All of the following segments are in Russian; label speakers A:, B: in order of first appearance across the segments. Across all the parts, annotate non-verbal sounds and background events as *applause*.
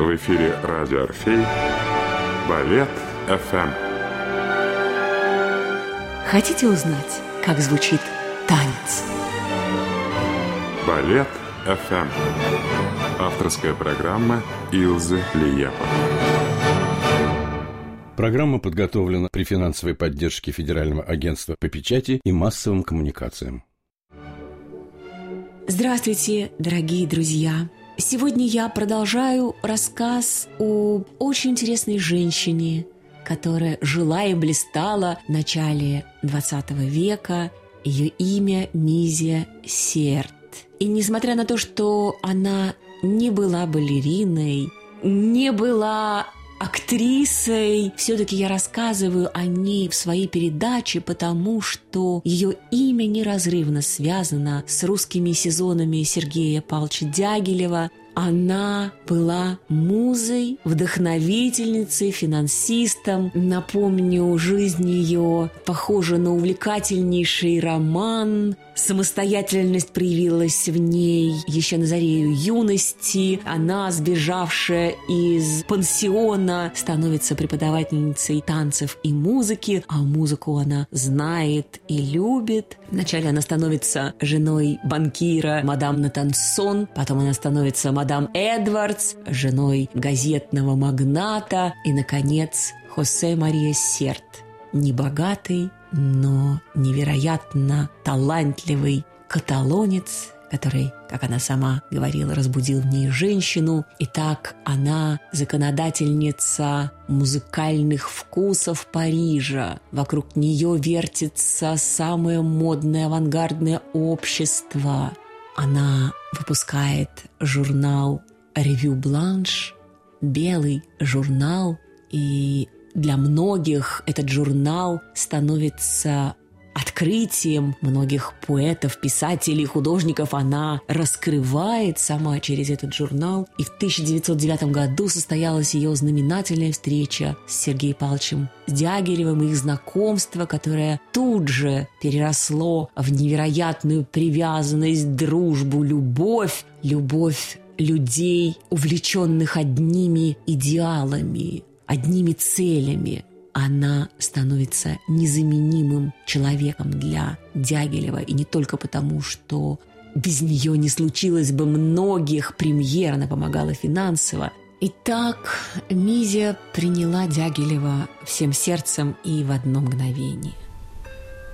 A: В эфире радио «Орфей» Балет ФМ.
B: Хотите узнать, как звучит танец?
A: Балет ФМ. Авторская программа Илзы Лиепа.
C: Программа подготовлена при финансовой поддержке Федерального агентства по печати и массовым коммуникациям.
B: Здравствуйте, дорогие друзья! Сегодня я продолжаю рассказ о очень интересной женщине, которая жила и блистала в начале XX века. Ее имя Мизия Серт. И несмотря на то, что она не была балериной, не была актрисой. Все-таки я рассказываю о ней в своей передаче, потому что ее имя неразрывно связано с русскими сезонами Сергея Павловича Дягилева, она была музой, вдохновительницей, финансистом. Напомню, жизнь ее похожа на увлекательнейший роман. Самостоятельность проявилась в ней еще на заре юности. Она, сбежавшая из пансиона, становится преподавательницей танцев и музыки, а музыку она знает и любит. Вначале она становится женой банкира мадам Натансон, потом она становится мадам Эдвардс, женой газетного магната и, наконец, Хосе Мария Серт, небогатый, но невероятно талантливый каталонец, который, как она сама говорила, разбудил в ней женщину. И так она законодательница музыкальных вкусов Парижа. Вокруг нее вертится самое модное авангардное общество. Она выпускает журнал «Ревью Бланш», белый журнал, и для многих этот журнал становится открытием многих поэтов, писателей, художников. Она раскрывает сама через этот журнал. И в 1909 году состоялась ее знаменательная встреча с Сергеем Павловичем Дягилевым, их знакомство, которое тут же переросло в невероятную привязанность, дружбу, любовь, любовь людей, увлеченных одними идеалами, одними целями – она становится незаменимым человеком для Дягилева. И не только потому, что без нее не случилось бы многих премьер, она помогала финансово. Итак, Мизия приняла Дягилева всем сердцем и в одно мгновение.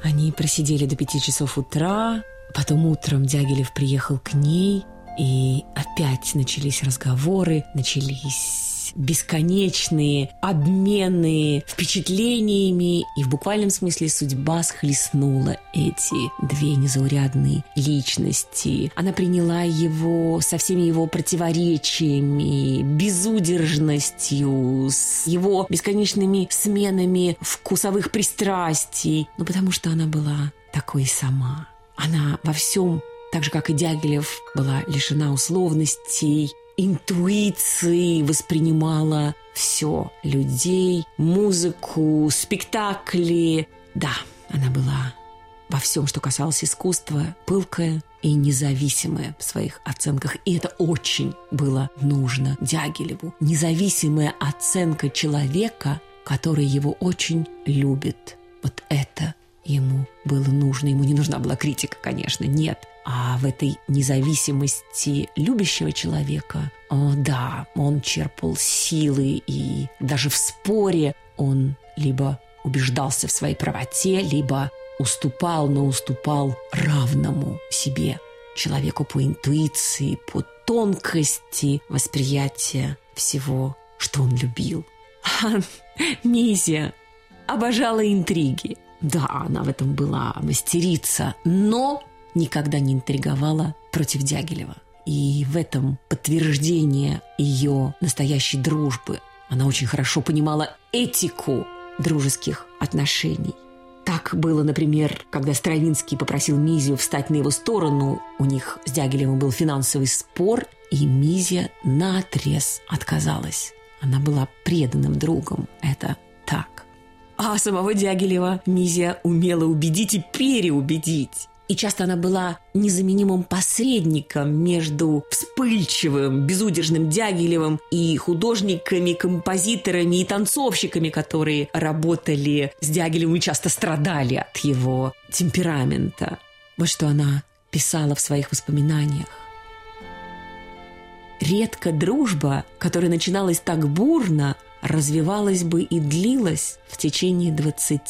B: Они просидели до пяти часов утра, потом утром Дягилев приехал к ней, и опять начались разговоры, начались бесконечные обмены впечатлениями, и в буквальном смысле судьба схлестнула эти две незаурядные личности. Она приняла его со всеми его противоречиями, безудержностью, с его бесконечными сменами вкусовых пристрастий, ну потому что она была такой сама. Она во всем так же, как и Дягилев, была лишена условностей, интуиции воспринимала все – людей, музыку, спектакли. Да, она была во всем, что касалось искусства, пылкая и независимая в своих оценках. И это очень было нужно Дягилеву. Независимая оценка человека, который его очень любит. Вот это ему было нужно. Ему не нужна была критика, конечно, нет. А в этой независимости любящего человека, о, да, он черпал силы, и даже в споре он либо убеждался в своей правоте, либо уступал, но уступал равному себе человеку по интуиции, по тонкости восприятия всего, что он любил. А Мизия обожала интриги. Да, она в этом была мастерица, но никогда не интриговала против Дягилева. И в этом подтверждение ее настоящей дружбы. Она очень хорошо понимала этику дружеских отношений. Так было, например, когда Стравинский попросил Мизию встать на его сторону. У них с Дягилевым был финансовый спор, и Мизия наотрез отказалась. Она была преданным другом. Это так. А самого Дягилева Мизия умела убедить и переубедить. И часто она была незаменимым посредником между вспыльчивым, безудержным Дягилевым и художниками, композиторами и танцовщиками, которые работали с Дягилевым и часто страдали от его темперамента. Вот что она писала в своих воспоминаниях. Редко дружба, которая начиналась так бурно, развивалась бы и длилась в течение 20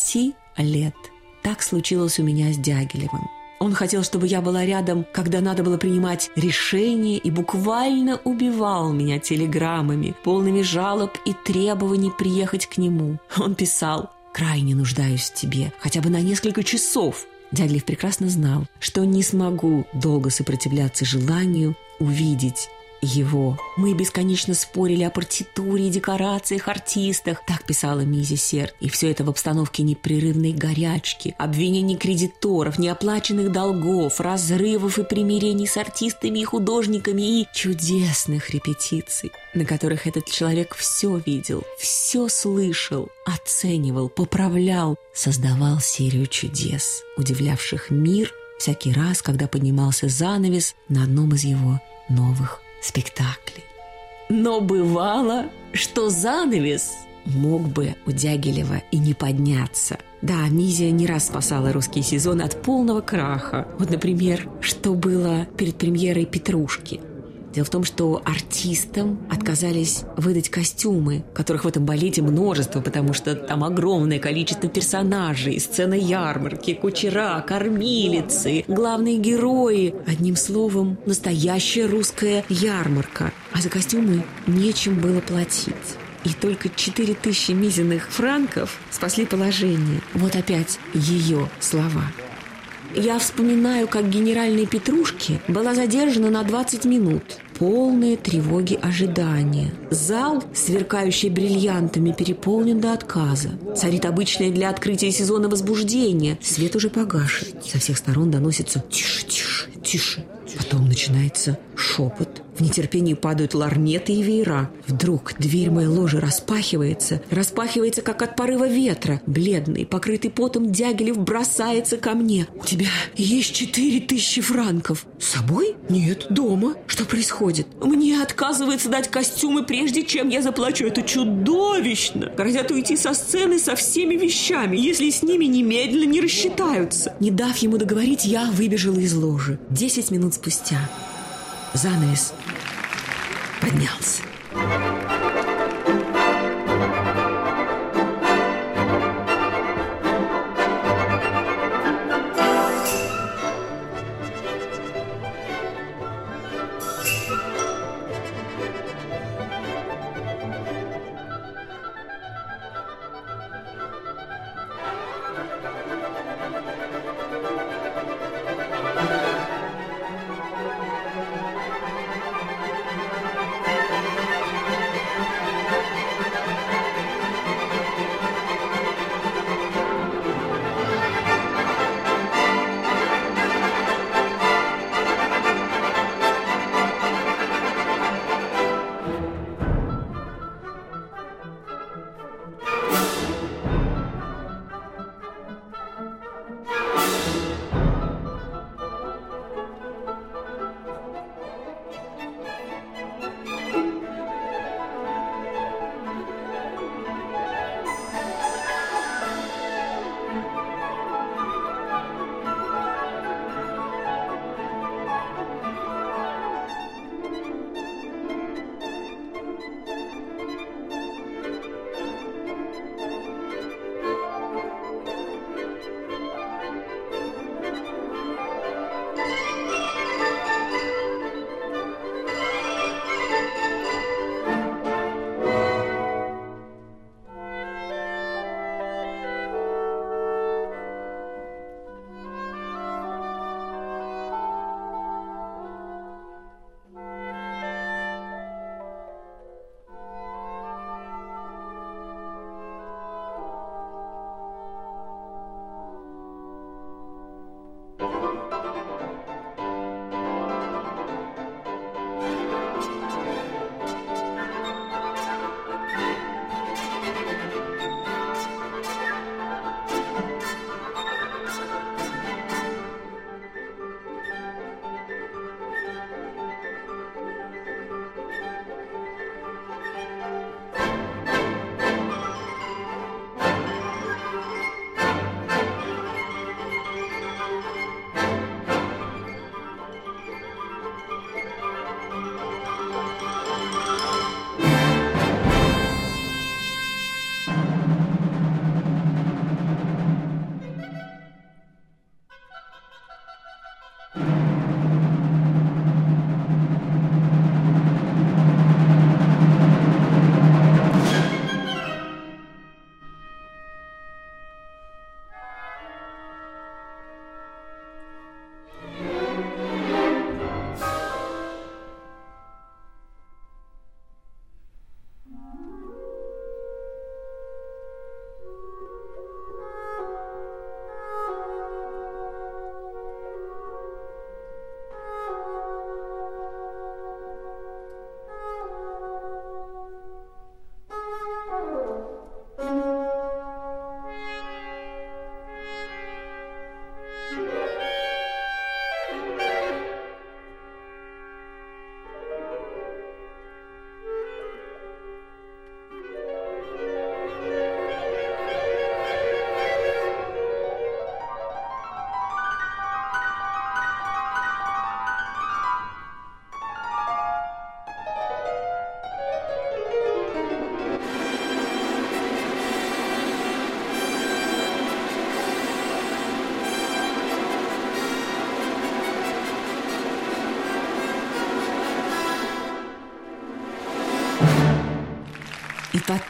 B: лет. Так случилось у меня с Дягилевым. Он хотел, чтобы я была рядом, когда надо было принимать решения, и буквально убивал меня телеграммами, полными жалоб и требований приехать к нему. Он писал «Крайне нуждаюсь в тебе, хотя бы на несколько часов». Дяглев прекрасно знал, что не смогу долго сопротивляться желанию увидеть его. Мы бесконечно спорили о партитуре, декорациях, артистах. Так писала Мизи Серд. И все это в обстановке непрерывной горячки, обвинений кредиторов, неоплаченных долгов, разрывов и примирений с артистами и художниками и чудесных репетиций, на которых этот человек все видел, все слышал, оценивал, поправлял, создавал серию чудес, удивлявших мир всякий раз, когда поднимался занавес на одном из его новых спектаклей. Но бывало, что занавес мог бы у Дягилева и не подняться. Да, Мизия не раз спасала русский сезон от полного краха. Вот, например, что было перед премьерой «Петрушки». Дело в том, что артистам отказались выдать костюмы, которых в этом балете множество, потому что там огромное количество персонажей, сцена ярмарки, кучера, кормилицы, главные герои. Одним словом, настоящая русская ярмарка. А за костюмы нечем было платить и только 4000 мизинных франков спасли положение. Вот опять ее слова. Я вспоминаю, как генеральной Петрушки была задержана на 20 минут полные тревоги ожидания. Зал, сверкающий бриллиантами, переполнен до отказа. Царит обычное для открытия сезона возбуждение. Свет уже погашен. Со всех сторон доносится «тише, тише, тише». Потом начинается шепот. В нетерпении падают ларнеты и веера. Вдруг дверь моей ложи распахивается. Распахивается, как от порыва ветра. Бледный, покрытый потом Дягилев бросается ко мне. «У тебя есть четыре тысячи франков». «С собой?» «Нет, дома». «Что происходит?» «Мне отказывается дать костюмы, прежде чем я заплачу. Это чудовищно!» Грозят уйти со сцены со всеми вещами, если с ними немедленно не рассчитаются. Не дав ему договорить, я выбежала из ложи. Десять минут спустя занавес поднялся.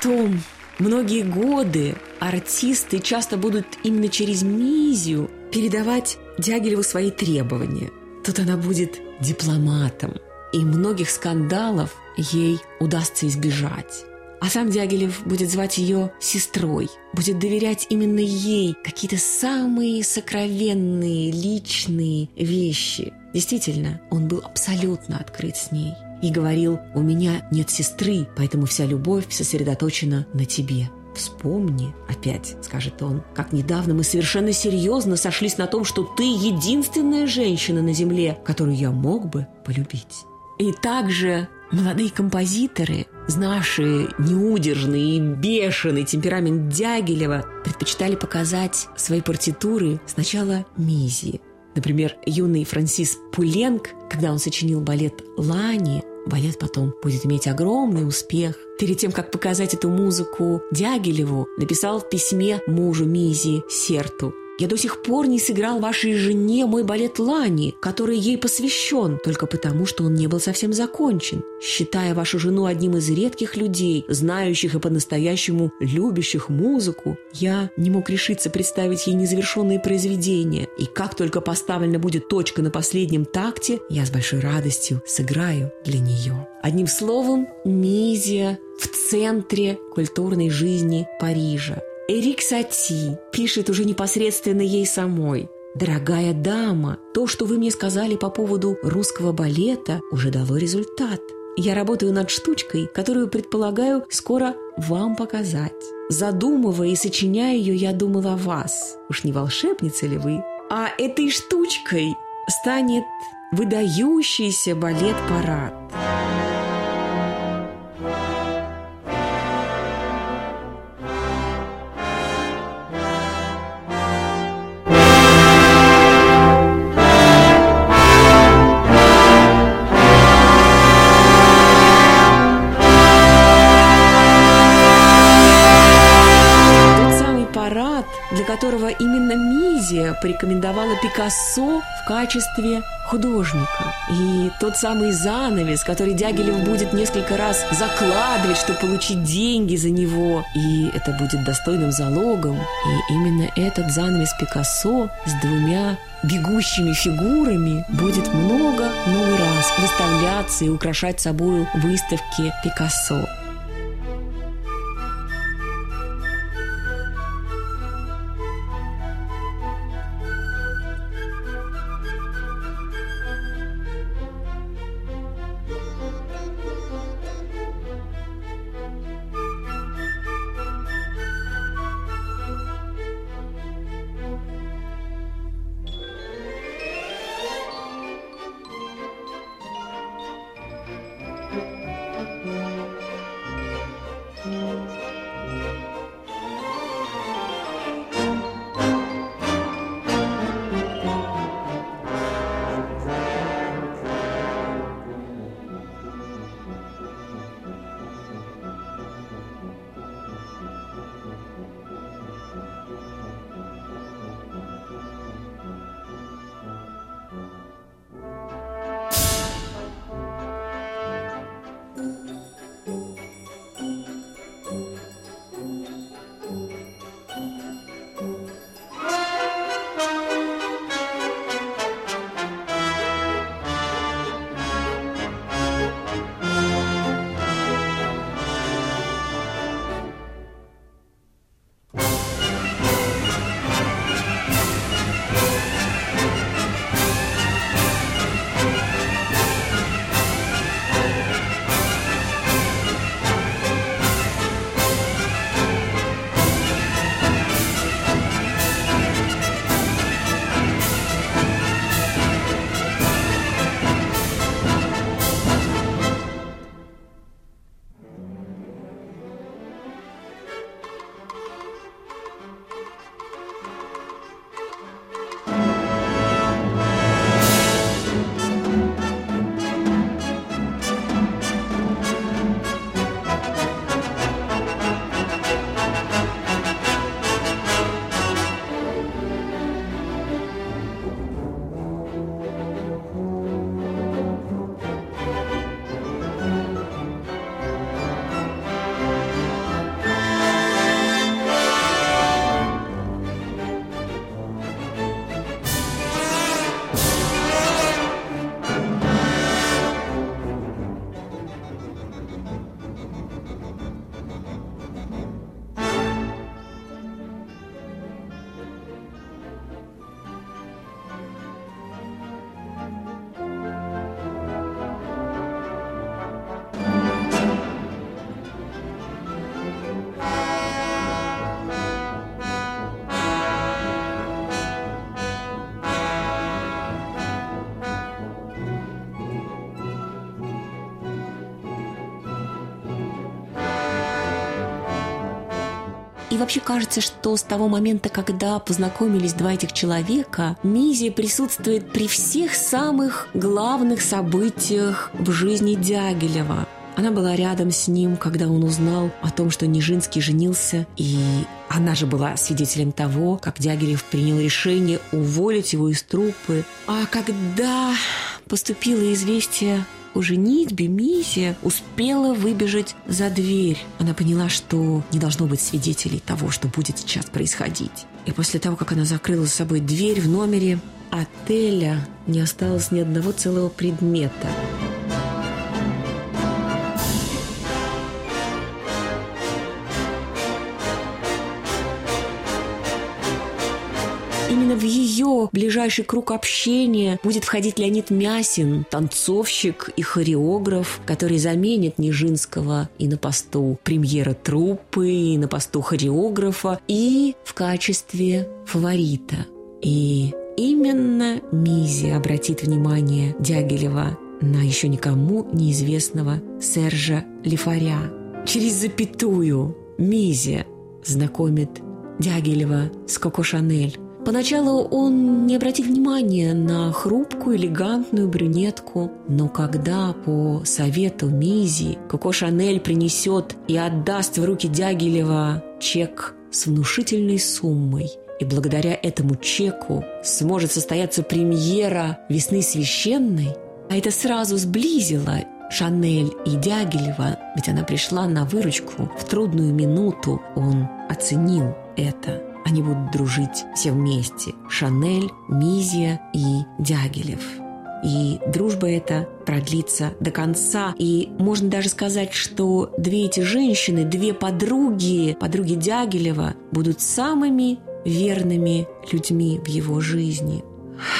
B: Потом многие годы артисты часто будут именно через Мизию передавать Дягилеву свои требования. Тут она будет дипломатом, и многих скандалов ей удастся избежать. А сам Дягилев будет звать ее сестрой, будет доверять именно ей какие-то самые сокровенные, личные вещи. Действительно, он был абсолютно открыт с ней и говорил, у меня нет сестры, поэтому вся любовь сосредоточена на тебе. Вспомни, опять, скажет он, как недавно мы совершенно серьезно сошлись на том, что ты единственная женщина на земле, которую я мог бы полюбить. И также молодые композиторы, знавшие неудержный и бешеный темперамент Дягилева, предпочитали показать свои партитуры сначала Мизи. Например, юный Франсис Пуленк, когда он сочинил балет «Лани», балет потом будет иметь огромный успех. Перед тем, как показать эту музыку Дягилеву, написал в письме мужу Мизи Серту – я до сих пор не сыграл вашей жене мой балет Лани, который ей посвящен, только потому, что он не был совсем закончен. Считая вашу жену одним из редких людей, знающих и по-настоящему любящих музыку, я не мог решиться представить ей незавершенные произведения. И как только поставлена будет точка на последнем такте, я с большой радостью сыграю для нее. Одним словом, Мизия в центре культурной жизни Парижа. Эрик Сати пишет уже непосредственно ей самой. «Дорогая дама, то, что вы мне сказали по поводу русского балета, уже дало результат. Я работаю над штучкой, которую предполагаю скоро вам показать. Задумывая и сочиняя ее, я думала о вас. Уж не волшебница ли вы? А этой штучкой станет выдающийся балет-парад. Которого именно Мизия порекомендовала Пикассо в качестве художника. И тот самый занавес, который Дягилев будет несколько раз закладывать, чтобы получить деньги за него. И это будет достойным залогом. И именно этот занавес Пикассо с двумя бегущими фигурами будет много-много раз выставляться и украшать собою выставки Пикассо. И вообще кажется, что с того момента, когда познакомились два этих человека, Мизия присутствует при всех самых главных событиях в жизни Дягилева. Она была рядом с ним, когда он узнал о том, что Нижинский женился, и она же была свидетелем того, как Дягилев принял решение уволить его из труппы. А когда поступило известие о женитьбе, Мизия успела выбежать за дверь. Она поняла, что не должно быть свидетелей того, что будет сейчас происходить. И после того, как она закрыла за собой дверь в номере отеля, не осталось ни одного целого предмета – в ее ближайший круг общения будет входить Леонид Мясин, танцовщик и хореограф, который заменит Нижинского и на посту премьера труппы, и на посту хореографа, и в качестве фаворита. И именно Мизи обратит внимание Дягилева на еще никому неизвестного Сержа Лифаря. Через запятую Мизи знакомит Дягилева с Коко Шанель, Поначалу он не обратит внимания на хрупкую, элегантную брюнетку, но когда по совету Мизи Коко Шанель принесет и отдаст в руки Дягилева чек с внушительной суммой, и благодаря этому чеку сможет состояться премьера «Весны священной», а это сразу сблизило Шанель и Дягилева, ведь она пришла на выручку в трудную минуту, он оценил это. Они будут дружить все вместе. Шанель, Мизия и Дягилев. И дружба эта продлится до конца. И можно даже сказать, что две эти женщины, две подруги, подруги Дягилева, будут самыми верными людьми в его жизни.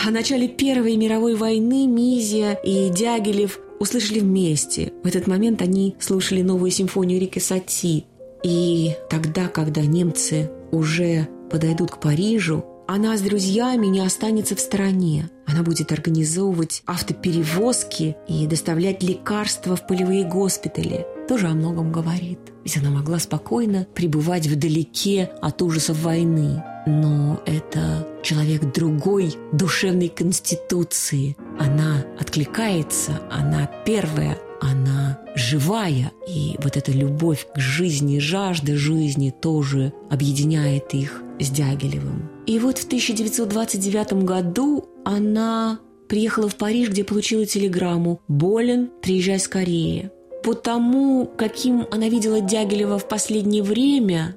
B: О начале Первой мировой войны Мизия и Дягилев услышали вместе. В этот момент они слушали новую симфонию Рики Сати. И тогда, когда немцы уже подойдут к Парижу, она с друзьями не останется в стороне. Она будет организовывать автоперевозки и доставлять лекарства в полевые госпитали. Тоже о многом говорит. Ведь она могла спокойно пребывать вдалеке от ужасов войны. Но это человек другой душевной конституции. Она откликается, она первая она живая, и вот эта любовь к жизни, жажда жизни тоже объединяет их с Дягилевым. И вот в 1929 году она приехала в Париж, где получила телеграмму «Болен, приезжай скорее». По тому, каким она видела Дягилева в последнее время,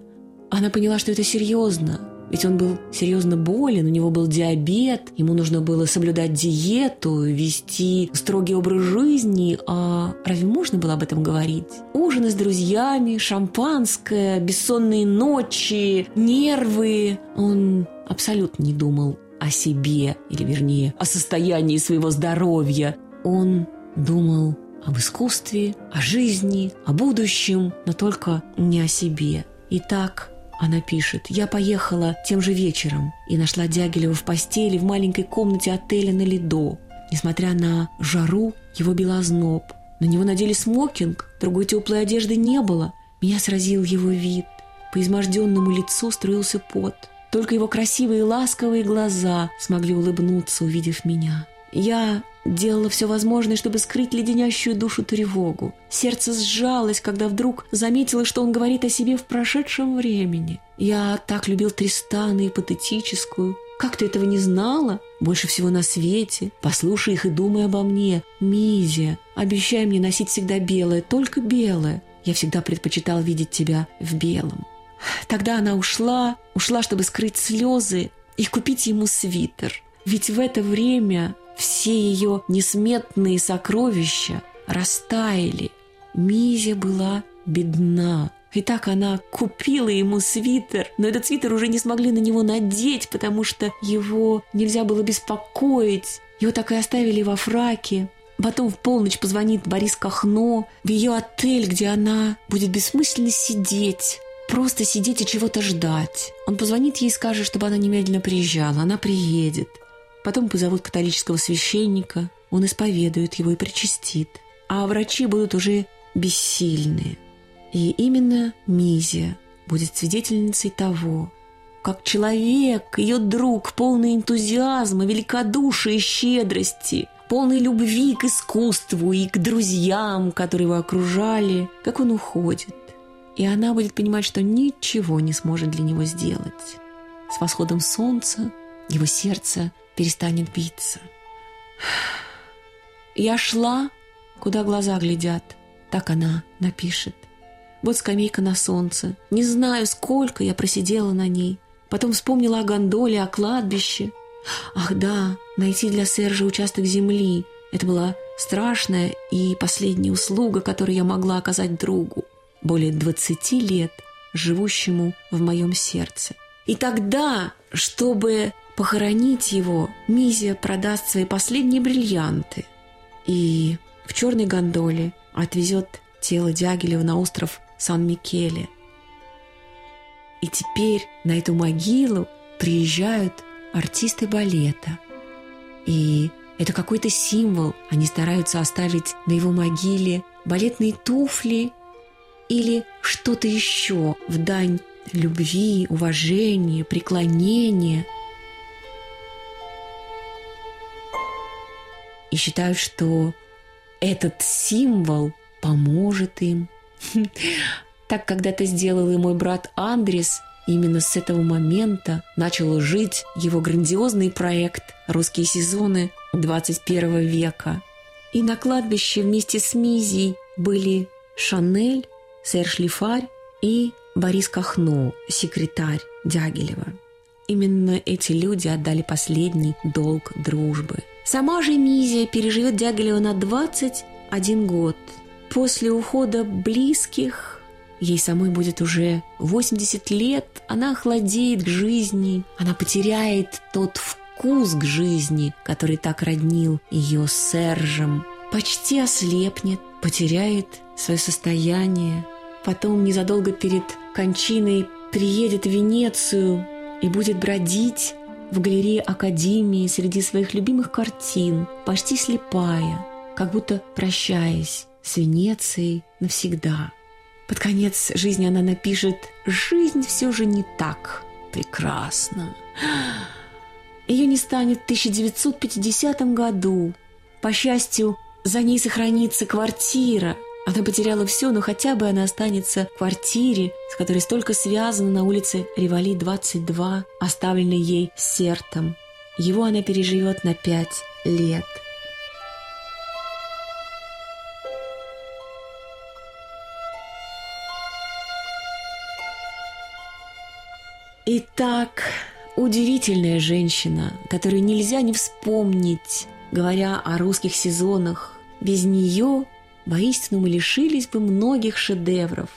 B: она поняла, что это серьезно. Ведь он был серьезно болен, у него был диабет, ему нужно было соблюдать диету, вести строгий образ жизни. А разве можно было об этом говорить? Ужины с друзьями, шампанское, бессонные ночи, нервы. Он абсолютно не думал о себе, или вернее, о состоянии своего здоровья. Он думал об искусстве, о жизни, о будущем, но только не о себе. Итак, она пишет, я поехала тем же вечером и нашла Дягилева в постели в маленькой комнате отеля на Лидо. Несмотря на жару, его бил озноб. На него надели смокинг, другой теплой одежды не было. Меня сразил его вид. По изможденному лицу струился пот. Только его красивые ласковые глаза смогли улыбнуться, увидев меня. Я Делала все возможное, чтобы скрыть леденящую душу тревогу. Сердце сжалось, когда вдруг заметила, что он говорит о себе в прошедшем времени. Я так любил Тристана и патетическую. Как ты этого не знала? Больше всего на свете. Послушай их и думай обо мне. Мизия, обещай мне носить всегда белое, только белое. Я всегда предпочитал видеть тебя в белом. Тогда она ушла, ушла, чтобы скрыть слезы и купить ему свитер. Ведь в это время все ее несметные сокровища растаяли. Мизя была бедна. И так она купила ему свитер, но этот свитер уже не смогли на него надеть, потому что его нельзя было беспокоить. Его так и оставили во фраке. Потом в полночь позвонит Борис Кахно в ее отель, где она будет бессмысленно сидеть, просто сидеть и чего-то ждать. Он позвонит ей и скажет, чтобы она немедленно приезжала. Она приедет. Потом позовут католического священника, он исповедует его и причастит. А врачи будут уже бессильны. И именно Мизия будет свидетельницей того, как человек, ее друг, полный энтузиазма, великодушия и щедрости, полный любви к искусству и к друзьям, которые его окружали, как он уходит. И она будет понимать, что ничего не сможет для него сделать. С восходом солнца его сердце перестанет биться. Я шла, куда глаза глядят, так она напишет. Вот скамейка на солнце. Не знаю, сколько я просидела на ней. Потом вспомнила о гондоле, о кладбище. Ах да, найти для Сержа участок земли. Это была страшная и последняя услуга, которую я могла оказать другу, более двадцати лет живущему в моем сердце. И тогда, чтобы похоронить его, Мизия продаст свои последние бриллианты и в черной гондоле отвезет тело Дягилева на остров Сан-Микеле. И теперь на эту могилу приезжают артисты балета. И это какой-то символ. Они стараются оставить на его могиле балетные туфли или что-то еще в дань любви, уважения, преклонения. И считают, что этот символ поможет им. *laughs* Так когда-то сделал и мой брат Андрес. Именно с этого момента начал жить его грандиозный проект «Русские сезоны 21 века». И на кладбище вместе с Мизей были Шанель, Серж Лифарь и Борис Кахно, секретарь Дягилева. Именно эти люди отдали последний долг дружбы. Сама же Мизия переживет Дягилева на 21 год – После ухода близких ей самой будет уже 80 лет, она охладеет к жизни, она потеряет тот вкус к жизни, который так роднил ее с Сержем, почти ослепнет, потеряет свое состояние, потом незадолго перед кончиной приедет в Венецию и будет бродить в галерее Академии среди своих любимых картин, почти слепая, как будто прощаясь с Венецией навсегда. Под конец жизни она напишет «Жизнь все же не так прекрасна». Ее не станет в 1950 году. По счастью, за ней сохранится квартира. Она потеряла все, но хотя бы она останется в квартире, с которой столько связано на улице Ревали 22, оставленной ей сертом. Его она переживет на пять лет – Итак, удивительная женщина, которую нельзя не вспомнить, говоря о русских сезонах. Без нее, воистину, мы лишились бы многих шедевров.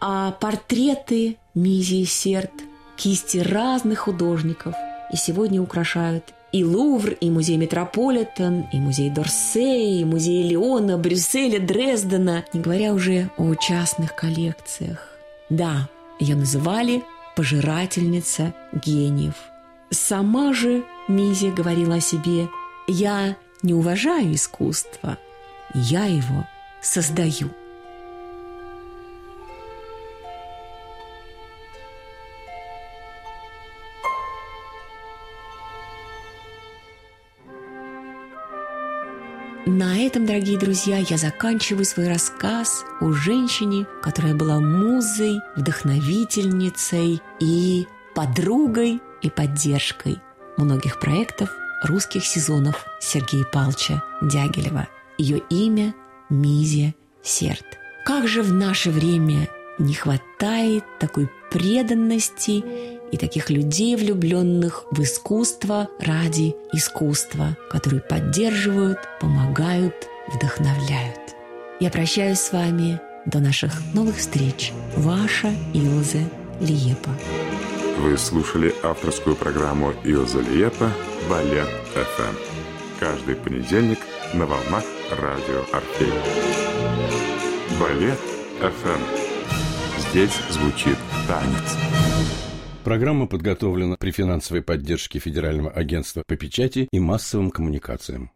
B: А портреты Мизии Серт, кисти разных художников и сегодня украшают и Лувр, и музей Метрополитен, и музей Дорсей, и музей Леона, Брюсселя, Дрездена, не говоря уже о частных коллекциях. Да, ее называли пожирательница гениев. Сама же Мизия говорила о себе «Я не уважаю искусство, я его создаю». На этом, дорогие друзья, я заканчиваю свой рассказ о женщине, которая была музой, вдохновительницей и подругой и поддержкой многих проектов русских сезонов Сергея Палча Дягилева. Ее имя Мизия Серд. Как же в наше время не хватает такой преданности и таких людей, влюбленных в искусство ради искусства, которые поддерживают, помогают, вдохновляют. Я прощаюсь с вами до наших новых встреч. Ваша Илза Лиепа.
A: Вы слушали авторскую программу Илза Лиепа «Балет ФМ». Каждый понедельник на волнах радио «Орфей». Балет ФМ. Здесь звучит танец.
C: Программа подготовлена при финансовой поддержке Федерального агентства по печати и массовым коммуникациям.